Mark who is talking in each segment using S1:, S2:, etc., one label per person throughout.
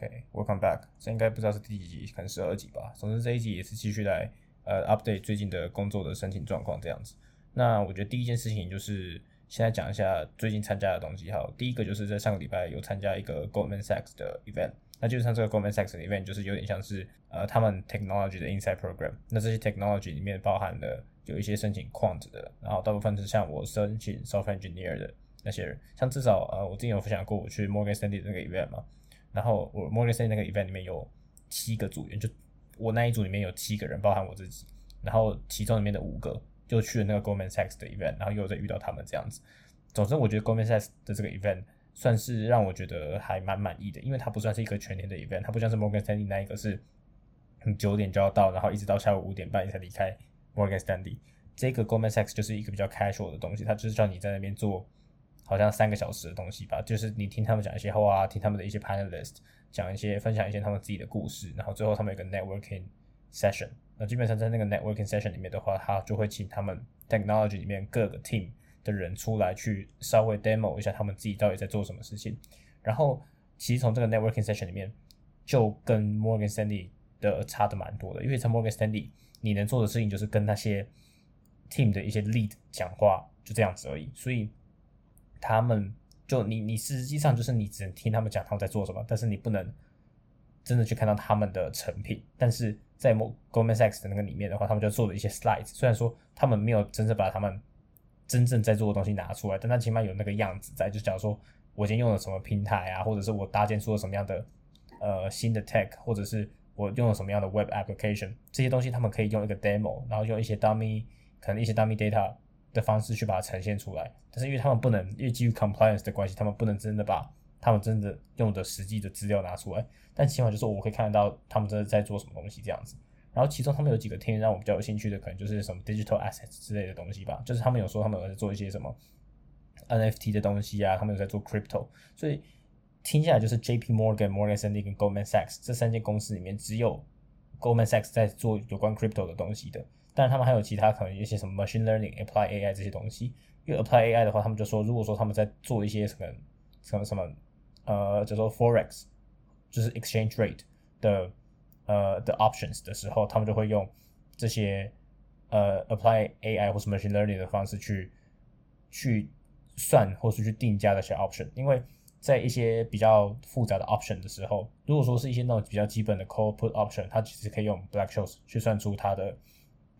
S1: OK，Welcome back。这应该不知道是第几集，可能十二集吧。总之这一集也是继续来呃 update 最近的工作的申请状况这样子。那我觉得第一件事情就是现在讲一下最近参加的东西。好，第一个就是在上个礼拜有参加一个 Goldman Sachs 的 event。那就是像这个 Goldman Sachs 的 event 就是有点像是呃他们 technology 的 inside program。那这些 technology 里面包含了有一些申请 quant 的，然后大部分是像我申请 software engineer 的那些人。像至少呃我之前有分享过我去 Morgan Stanley 那个 event 嘛。然后我 Morgan Stanley 那个 event 里面有七个组员，就我那一组里面有七个人，包含我自己。然后其中里面的五个就去了那个 Goldman Sachs 的 event，然后又再遇到他们这样子。总之，我觉得 Goldman Sachs 的这个 event 算是让我觉得还蛮满意的，因为它不算是一个全年的 event，它不像是 Morgan Stanley 那一个是九点就要到，然后一直到下午五点半你才离开 Morgan Stanley。这个 Goldman Sachs 就是一个比较 casual 的东西，它就是叫你在那边做。好像三个小时的东西吧，就是你听他们讲一些话，听他们的一些 panelist 讲一些分享一些他们自己的故事，然后最后他们有个 networking session。那基本上在那个 networking session 里面的话，他就会请他们 technology 里面各个 team 的人出来去稍微 demo 一下他们自己到底在做什么事情。然后其实从这个 networking session 里面，就跟 Morgan Stanley 的差的蛮多的，因为在 Morgan Stanley 你能做的事情就是跟那些 team 的一些 lead 讲话，就这样子而已，所以。他们就你你实际上就是你只能听他们讲他们在做什么，但是你不能真的去看到他们的成品。但是在 Goldman Sachs 的那个里面的话，他们就做了一些 slides，虽然说他们没有真正把他们真正在做的东西拿出来，但他起码有那个样子在。就假如说我今天用了什么平台啊，或者是我搭建出了什么样的呃新的 tech，或者是我用了什么样的 web application，这些东西他们可以用一个 demo，然后用一些 dummy 可能一些 dummy data。的方式去把它呈现出来，但是因为他们不能，因为基于 compliance 的关系，他们不能真的把他们真的用的实际的资料拿出来。但起码就是我可以看得到他们真的在做什么东西这样子。然后其中他们有几个天让我比较有兴趣的，可能就是什么 digital assets 之类的东西吧。就是他们有说他们有在做一些什么 NFT 的东西啊，他们有在做 crypto。所以听下来就是 JP Morgan、Morgan Stanley 跟 Goldman Sachs 这三间公司里面，只有 Goldman Sachs 在做有关 crypto 的东西的。但他们还有其他可能一些什么 machine learning，apply AI 这些东西，因为 apply AI 的话，他们就说，如果说他们在做一些什么什么什么呃叫做 forex 就是 exchange rate 的呃的 options 的时候，他们就会用这些呃 apply AI 或是 machine learning 的方式去去算，或是去定价那些 option 因为在一些比较复杂的 option 的时候，如果说是一些那种比较基本的 cold put option，它其实可以用 black shoes 去算出它的。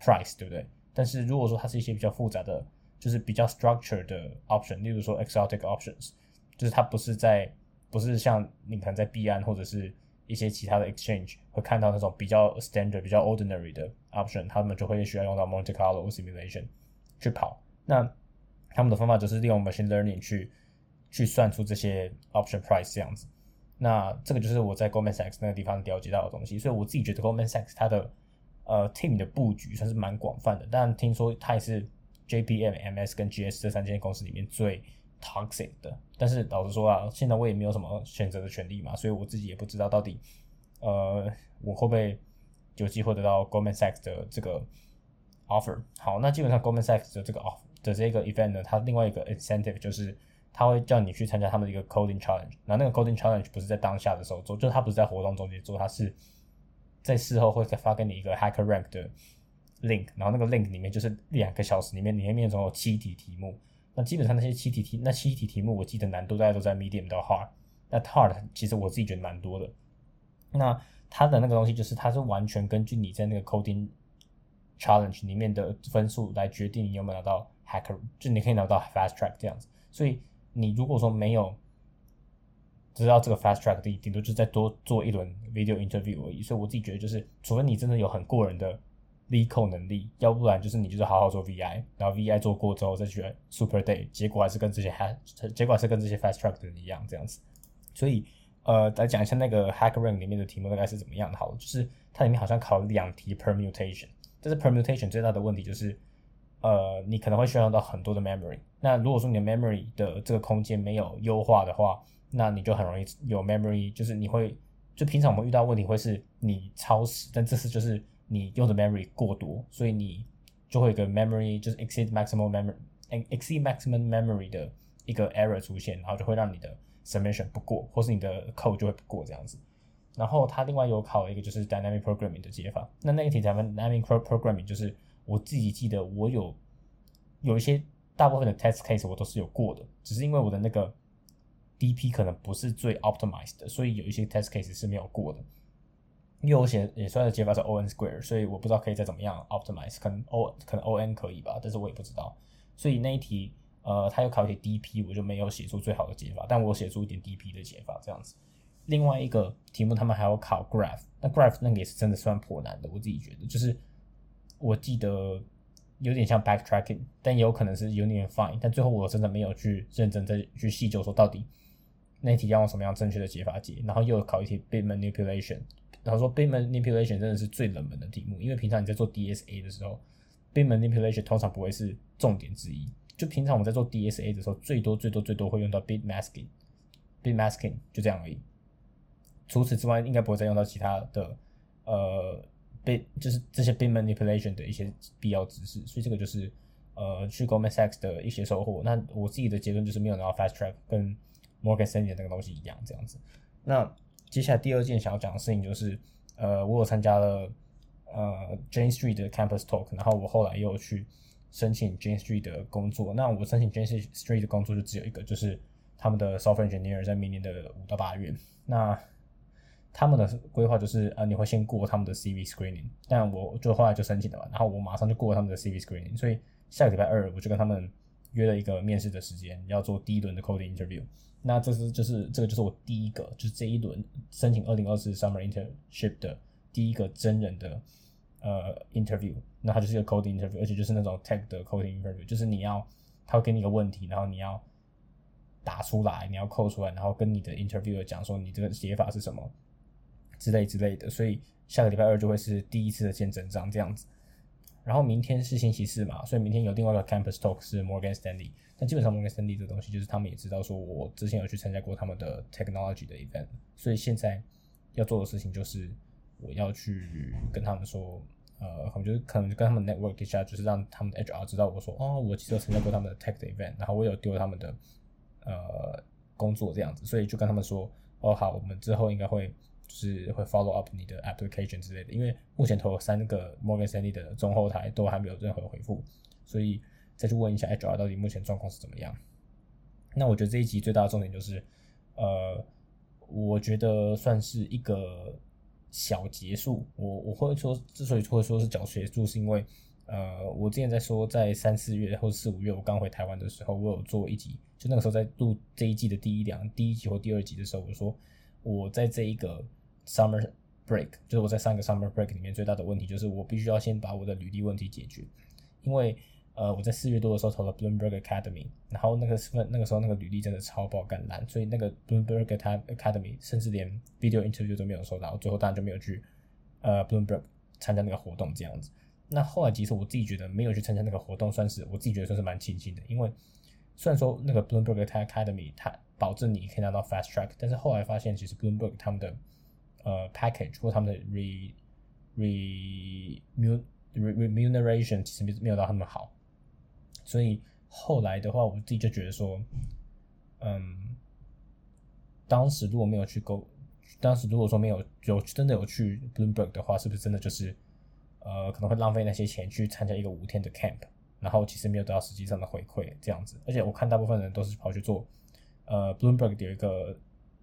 S1: Price 对不对？但是如果说它是一些比较复杂的，就是比较 structured 的 option，例如说 exotic options，就是它不是在不是像你可能在币安或者是一些其他的 exchange 会看到那种比较 standard、比较 ordinary 的 option，他们就会需要用到 Monte Carlo simulation 去跑。那他们的方法就是利用 machine learning 去去算出这些 option price 这样子。那这个就是我在 Goldman Sachs 那个地方了解到的东西。所以我自己觉得 Goldman Sachs 它的呃，team 的布局算是蛮广泛的，但听说它也是 JPM、MS 跟 GS 这三间公司里面最 toxic 的。但是老实说啊，现在我也没有什么选择的权利嘛，所以我自己也不知道到底，呃，我会不会有机会得到 Goldman Sachs 的这个 offer。好，那基本上 Goldman Sachs 的这个 offer 的这个 event 呢，它另外一个 incentive 就是他会叫你去参加他们的一个 coding challenge。那那个 coding challenge 不是在当下的时候做，就是他不是在活动中间做，他是。在事后会再发给你一个 Hacker Rank 的 link，然后那个 link 里面就是两个小时里面，里面总有七题题目。那基本上那些七题题，那七题题目我记得难度大概都在 medium 到 hard。那 hard 其实我自己觉得蛮多的。那它的那个东西就是它是完全根据你在那个 coding challenge 里面的分数来决定你有没有拿到 Hacker，就你可以拿到 Fast Track 这样子。所以你如果说没有知道这个 fast track 的顶多就再多做一轮 video interview 而已，所以我自己觉得就是，除非你真的有很过人的 legal 能力，要不然就是你就是好好做 VI，然后 VI 做过之后再去 super day，结果还是跟这些 ha，结果还是跟这些 fast track 的人一样这样子。所以呃，来讲一下那个 HackerRank 里面的题目大概是怎么样的，好了，就是它里面好像考两题 permutation，但是 permutation 最大的问题就是，呃，你可能会需要用到很多的 memory，那如果说你的 memory 的这个空间没有优化的话，那你就很容易有 memory，就是你会就平常我们遇到问题会是你超时，但这次就是你用的 memory 过多，所以你就会有个 memory 就是 exceed maximum memory，exceed maximum memory 的一个 error 出现，然后就会让你的 submission 不过，或是你的 code 就会不过这样子。然后他另外有考一个就是 dynamic programming 的解法。那那个题咱们 dynamic programming 就是我自己记得我有有一些大部分的 test case 我都是有过的，只是因为我的那个 DP 可能不是最 optimized 的，所以有一些 test case 是没有过的。因为我写也算的解法是 O n square，所以我不知道可以再怎么样 optimize，可能 O 可能 O n 可以吧，但是我也不知道。所以那一题呃，他有考一题 DP，我就没有写出最好的解法，但我写出一点 DP 的解法这样子。另外一个题目，他们还要考 graph，那 graph 那个也是真的算颇难的，我自己觉得，就是我记得有点像 backtracking，但也有可能是有点 fine，但最后我真的没有去认真再去细究说到底那题要用什么样正确的解法解，然后又考一题 bit manipulation，然后说 bit manipulation 真的是最冷门的题目，因为平常你在做 DSA 的时候，bit manipulation 通常不会是重点之一，就平常我们在做 DSA 的时候，最多最多最多会用到 bit masking，bit masking 就这样而已。除此之外，应该不会再用到其他的，呃，bit 就是这些 bit manipulation 的一些必要知识，所以这个就是呃去 g o m a n Sachs 的一些收获。那我自己的结论就是没有拿到 fast track，跟 Morgan Stanley 那个东西一样这样子。那接下来第二件想要讲的事情就是，呃，我有参加了呃 Jane Street 的 Campus Talk，然后我后来又去申请 Jane Street 的工作。那我申请 Jane Street 的工作就只有一个，就是他们的 software engineer 在明年的五到八月。那他们的规划就是，呃，你会先过他们的 CV screening，但我就后来就申请了嘛，然后我马上就过他们的 CV screening，所以下个礼拜二我就跟他们约了一个面试的时间，要做第一轮的 coding interview。那这是就是这个就是我第一个，就是这一轮申请二零二四 summer internship 的第一个真人的呃 interview。那它就是一个 coding interview，而且就是那种 tech 的 coding interview，就是你要他会给你一个问题，然后你要打出来，你要扣出来，然后跟你的 interviewer 讲说你这个写法是什么。之类之类的，所以下个礼拜二就会是第一次的见真章这样子。然后明天是星期四嘛，所以明天有另外一个 campus talk 是 Morgan Stanley。但基本上 Morgan Stanley 这东西，就是他们也知道说我之前有去参加过他们的 technology 的 event，所以现在要做的事情就是我要去跟他们说，呃，我就是可能跟他们 network 一下，就是让他们的 HR 知道我说，哦，我其实有参加过他们的 tech 的 event，然后我有丢他们的呃工作这样子，所以就跟他们说，哦，好，我们之后应该会。是会 follow up 你的 application 之类的，因为目前投三个 Morgan Stanley 的中后台都还没有任何回复，所以再去问一下 HR 到底目前状况是怎么样。那我觉得这一集最大的重点就是，呃，我觉得算是一个小结束。我我会说，之所以会说是小结束，是因为，呃，我之前在说，在三四月或四五月我刚回台湾的时候，我有做一集，就那个时候在录这一季的第一两第一集或第二集的时候，我说我在这一个。Summer break 就是我在上个 Summer break 里面最大的问题，就是我必须要先把我的履历问题解决，因为呃我在四月多的时候投了 Bloomberg Academy，然后那个时份那个时候那个履历真的超爆干烂，所以那个 Bloomberg Academy 甚至连 video interview 都没有收到，最后当然就没有去呃 Bloomberg 参加那个活动这样子。那后来其实我自己觉得没有去参加那个活动，算是我自己觉得算是蛮庆幸的，因为虽然说那个 Bloomberg Academy 它保证你可以拿到 fast track，但是后来发现其实 Bloomberg 他们的呃，package 或他们的 re re remuneration 其实没没有到那么好，所以后来的话，我自己就觉得说，嗯，当时如果没有去勾，当时如果说没有有真的有去 Bloomberg 的话，是不是真的就是呃可能会浪费那些钱去参加一个五天的 camp，然后其实没有得到实际上的回馈这样子，而且我看大部分人都是跑去做，呃，Bloomberg 有一个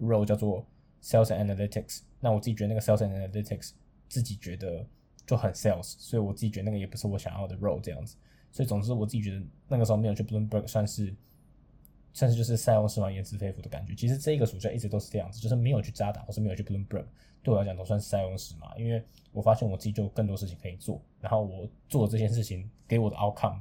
S1: role 叫做 sales analytics。那我自己觉得那个 sales analytics 自己觉得就很 sales，所以我自己觉得那个也不是我想要的 role 这样子。所以总之我自己觉得那个时候没有去 Bloomberg 算是算是就是塞翁失马焉知非福的感觉。其实这个暑假一直都是这样子，就是没有去扎打或是没有去 Bloomberg，对我来讲都算是塞翁失马，因为我发现我自己就更多事情可以做，然后我做这件事情给我的 outcome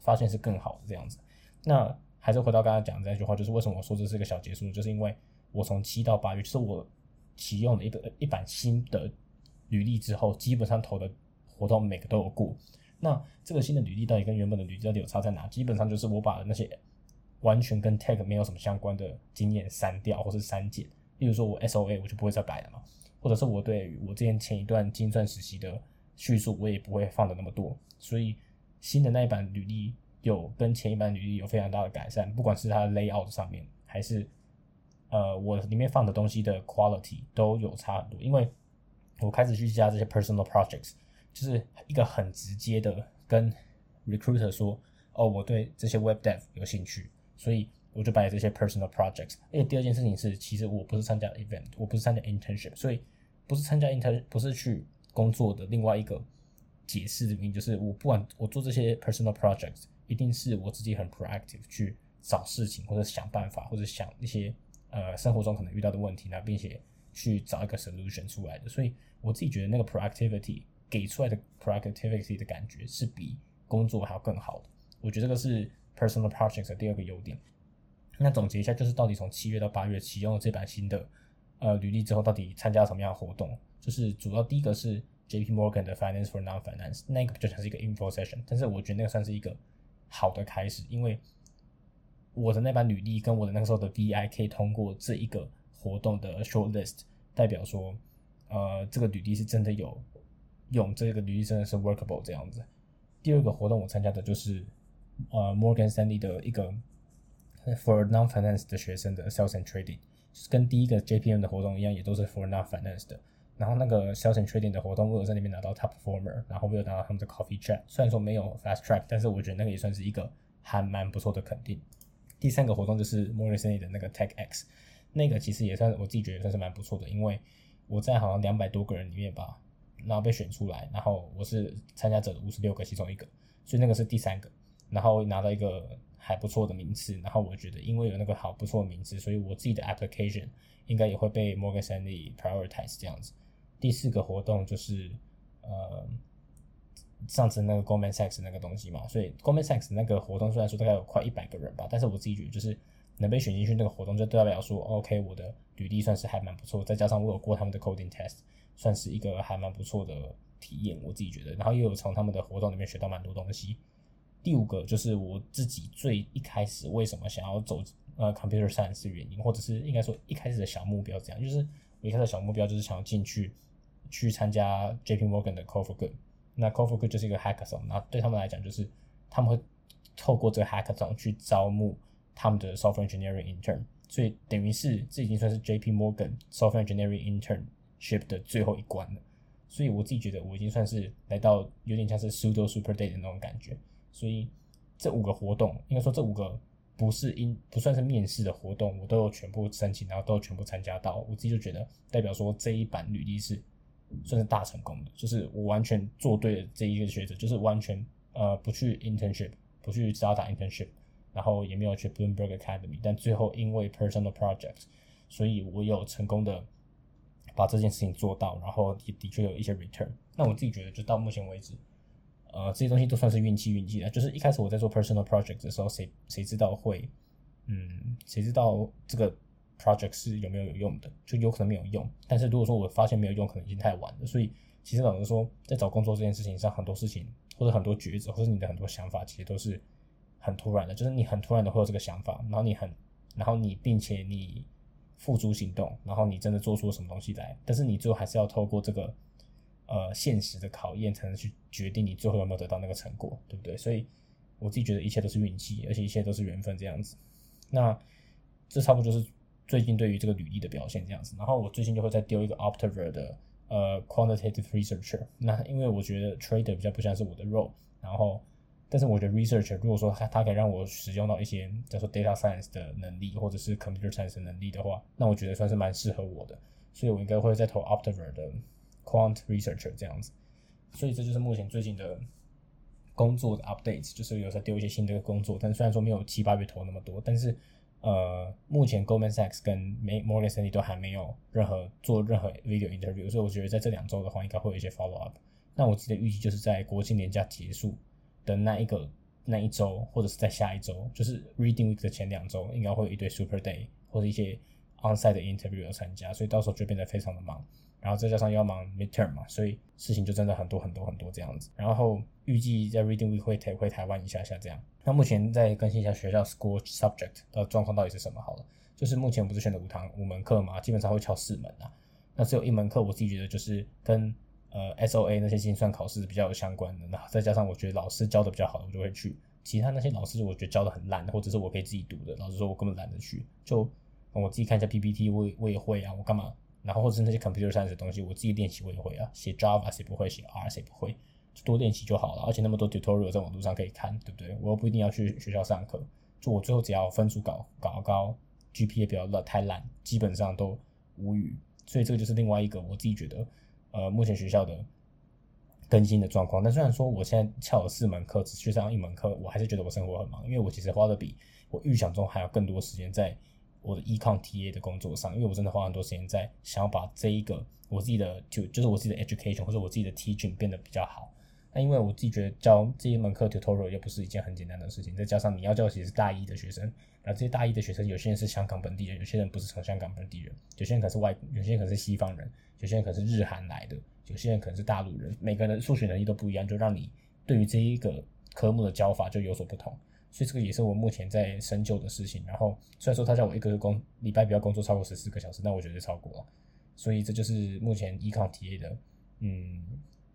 S1: 发现是更好的这样子。那还是回到刚刚讲的那句话，就是为什么我说这是一个小结束，就是因为我从七到八月，就是我。启用了一个一版新的履历之后，基本上投的活动每个都有过。那这个新的履历到底跟原本的履历到底有差在哪？基本上就是我把那些完全跟 tech 没有什么相关的经验删掉或是删减。例如说我 SOA 我就不会再改了嘛，或者是我对我之前前一段精算实习的叙述我也不会放的那么多。所以新的那一版履历有跟前一版履历有非常大的改善，不管是它 layout 上面还是。呃，我里面放的东西的 quality 都有差很多，因为我开始去加这些 personal projects，就是一个很直接的跟 recruiter 说，哦，我对这些 web dev 有兴趣，所以我就摆这些 personal projects。而且第二件事情是，其实我不是参加 event，我不是参加 internship，所以不是参加 intern，不是去工作的另外一个解释的原因就是，我不管我做这些 personal projects，一定是我自己很 proactive 去找事情或者想办法或者想一些。呃，生活中可能遇到的问题呢，并且去找一个 solution 出来的，所以我自己觉得那个 proactivity 给出来的 proactivity 的感觉是比工作还要更好的。我觉得这个是 personal projects 的第二个优点。那总结一下，就是到底从七月到八月启用了这版新的呃履历之后，到底参加什么样的活动？就是主要第一个是 JP Morgan 的 Finance for Non-Finance，那个就像是一个 info session，但是我觉得那个算是一个好的开始，因为。我的那版履历跟我的那个时候的 VI 可以通过这一个活动的 short list，代表说，呃，这个履历是真的有用，这个履历真的是 workable 这样子。第二个活动我参加的就是，呃，Morgan Stanley 的一个 for non-finance 的学生的 sales and trading，跟第一个 JPM 的活动一样，也都是 for non-finance 的。然后那个 sales and trading 的活动，我有在那边拿到 top performer，然后我有拿到他们的 coffee chat，虽然说没有 fast track，但是我觉得那个也算是一个还蛮不错的肯定。第三个活动就是 Morgan Stanley 的那个 Tech X，那个其实也算我自己觉得算是蛮不错的，因为我在好像两百多个人里面吧，然后被选出来，然后我是参加者的五十六个其中一个，所以那个是第三个，然后拿到一个还不错的名次，然后我觉得因为有那个好不错的名次，所以我自己的 application 应该也会被 Morgan Stanley prioritize 这样子。第四个活动就是呃。上次那个 Goldman Sachs 那个东西嘛，所以 Goldman Sachs 那个活动虽然说大概有快一百个人吧，但是我自己觉得就是能被选进去那个活动，就代表说 OK，我的履历算是还蛮不错，再加上我有过他们的 coding test，算是一个还蛮不错的体验，我自己觉得。然后又有从他们的活动里面学到蛮多东西。第五个就是我自己最一开始为什么想要走呃 computer science 原因，或者是应该说一开始的小目标这样，就是我一开始小目标就是想要进去去参加 JP Morgan 的 Code for Good。那 c o f o 就是一个 hackathon，那对他们来讲就是他们会透过这个 hackathon 去招募他们的 software engineering intern，所以等于是这已经算是 JP Morgan software engineering internship 的最后一关了。所以我自己觉得我已经算是来到有点像是 pseudo super day 的那种感觉。所以这五个活动，应该说这五个不是因不算是面试的活动，我都有全部申请，然后都有全部参加到。我自己就觉得代表说这一版履历是。算是大成功的，就是我完全做对了这一个学者，就是完全呃不去 internship，不去只要打 internship，然后也没有去 Bloomberg Academy，但最后因为 personal project，所以我有成功的把这件事情做到，然后也的确有一些 return。那我自己觉得，就到目前为止，呃，这些东西都算是运气运气的。就是一开始我在做 personal project 的时候，谁谁知道会，嗯，谁知道这个。Project 是有没有有用的，就有可能没有用。但是如果说我发现没有用，可能已经太晚了。所以其实老实说，在找工作这件事情上，很多事情或者很多抉择，或者你的很多想法，其实都是很突然的。就是你很突然的会有这个想法，然后你很，然后你并且你付诸行动，然后你真的做出了什么东西来。但是你最后还是要透过这个呃现实的考验，才能去决定你最后有没有得到那个成果，对不对？所以我自己觉得一切都是运气，而且一切都是缘分这样子。那这差不多就是。最近对于这个履历的表现这样子，然后我最近就会再丢一个 Optiver 的呃 Quantitative Researcher。那因为我觉得 Trader 比较不像是我的 role，然后但是我觉得 Researcher 如果说它它可以让我使用到一些叫做 Data Science 的能力或者是 Computer Science 的能力的话，那我觉得算是蛮适合我的，所以我应该会再投 Optiver 的 Quant Researcher 这样子。所以这就是目前最近的工作的 update，就是有时候丢一些新的工作，但虽然说没有七八月投那么多，但是。呃，目前 Goldman Sachs 跟 Morgan Stanley 都还没有任何做任何 video interview，所以我觉得在这两周的话，应该会有一些 follow up。那我自己的预计就是在国庆年假结束的那一个那一周，或者是在下一周，就是 Reading Week 的前两周，应该会有一堆 Super Day 或者一些 onsite 的 interview 要参加，所以到时候就变得非常的忙。然后再加上要忙 midterm 嘛，所以事情就真的很多很多很多这样子。然后预计在 Reading Week 会回台湾一下下这样。那目前再更新一下学校 school subject 的状况到底是什么好了。就是目前不是选的五堂五门课嘛，基本上会敲四门啊。那只有一门课我自己觉得就是跟呃 SOA 那些精算考试比较有相关的。那再加上我觉得老师教的比较好，我就会去。其他那些老师我觉得教的很烂，或者是我可以自己读的，老师说我根本懒得去。就我自己看一下 PPT，我我也会啊，我干嘛？然后或者是那些 computer science 的东西，我自己练习我也会啊，写 Java 谁不会，写 R 谁不会，就多练习就好了。而且那么多 tutorial 在网络上可以看，对不对？我又不一定要去学校上课，就我最后只要分数搞搞高，GPA 不要烂太烂，基本上都无语。所以这个就是另外一个我自己觉得，呃，目前学校的更新的状况。但虽然说我现在翘了四门课，只去上一门课，我还是觉得我生活很忙，因为我其实花的比我预想中还要更多时间在。我的 econ TA 的工作上，因为我真的花很多时间在想要把这一个我自己的就就是我自己的 education 或者我自己的 teaching 变得比较好。那因为我自己觉得教这一门课 tutorial 又不是一件很简单的事情，再加上你要教其实是大一的学生，然后这些大一的学生有些人是香港本地人，有些人不是从香港本地人，有些人可是外，有些人可是西方人，有些人可是日韩来的，有些人可能是大陆人，每个人数学能力都不一样，就让你对于这一个科目的教法就有所不同。所以这个也是我目前在深究的事情。然后虽然说他叫我一个工礼拜不要工作超过十四个小时，但我觉得超过了。所以这就是目前 econ TA 的嗯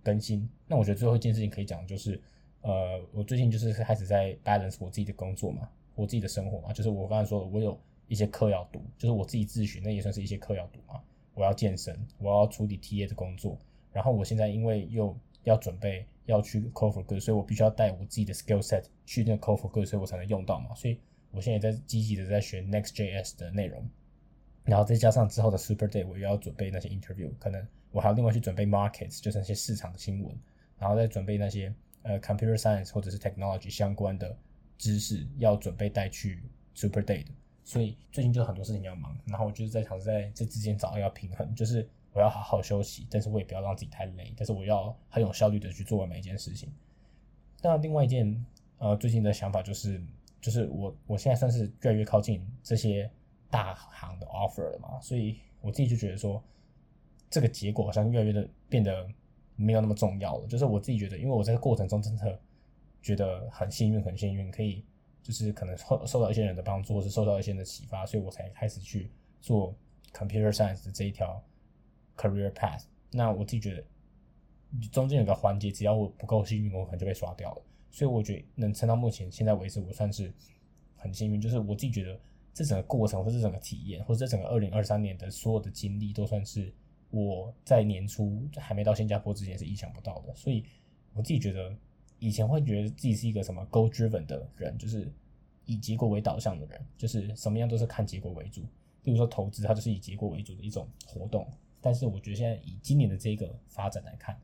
S1: 更新。那我觉得最后一件事情可以讲就是，呃，我最近就是开始在 balance 我自己的工作嘛，我自己的生活嘛。就是我刚才说的，我有一些课要读，就是我自己自学，那也算是一些课要读嘛。我要健身，我要处理 TA 的工作。然后我现在因为又要准备。要去 code for 歌所以我必须要带我自己的 skill set 去那个 code for 歌所以我才能用到嘛。所以我现在也在积极的在学 Next.js 的内容，然后再加上之后的 Super Day，我又要准备那些 interview，可能我还要另外去准备 markets，就是那些市场的新闻，然后再准备那些呃 computer science 或者是 technology 相关的知识，要准备带去 Super Day 的。所以最近就很多事情要忙，然后我就是在尝试在这之间找到要平衡，就是。我要好好休息，但是我也不要让自己太累，但是我要很有效率的去做完每一件事情。那另外一件，呃，最近的想法就是，就是我我现在算是越来越靠近这些大行的 offer 了嘛，所以我自己就觉得说，这个结果好像越来越的变得没有那么重要了。就是我自己觉得，因为我在过程中真的觉得很幸运，很幸运，可以就是可能受受到一些人的帮助，或是受到一些人的启发，所以我才开始去做 computer science 的这一条。Career path，那我自己觉得中间有个环节，只要我不够幸运，我可能就被刷掉了。所以我觉得能撑到目前现在为止，我算是很幸运。就是我自己觉得这整个过程，或者整个体验，或者这整个二零二三年的所有的经历，都算是我在年初还没到新加坡之前是意想不到的。所以我自己觉得以前会觉得自己是一个什么 goal driven 的人，就是以结果为导向的人，就是什么样都是看结果为主。例如说投资，它就是以结果为主的一种活动。但是我觉得现在以今年的这个发展来看，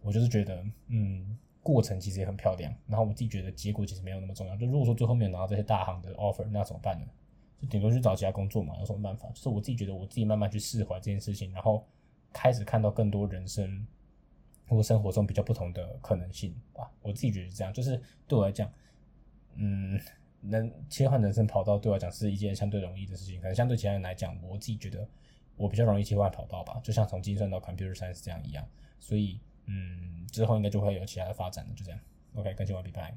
S1: 我就是觉得，嗯，过程其实也很漂亮。然后我自己觉得结果其实没有那么重要。就如果说最后面拿到这些大行的 offer，那怎么办呢？就顶多去找其他工作嘛，有什么办法？就是我自己觉得，我自己慢慢去释怀这件事情，然后开始看到更多人生或生活中比较不同的可能性吧。我自己觉得是这样，就是对我来讲，嗯，能切换人生跑道对我来讲是一件相对容易的事情。可能相对其他人来讲，我自己觉得。我比较容易切换跑道吧，就像从计算到 computer science 这样一样，所以嗯，之后应该就会有其他的发展了，就这样。OK，更新完毕，拜。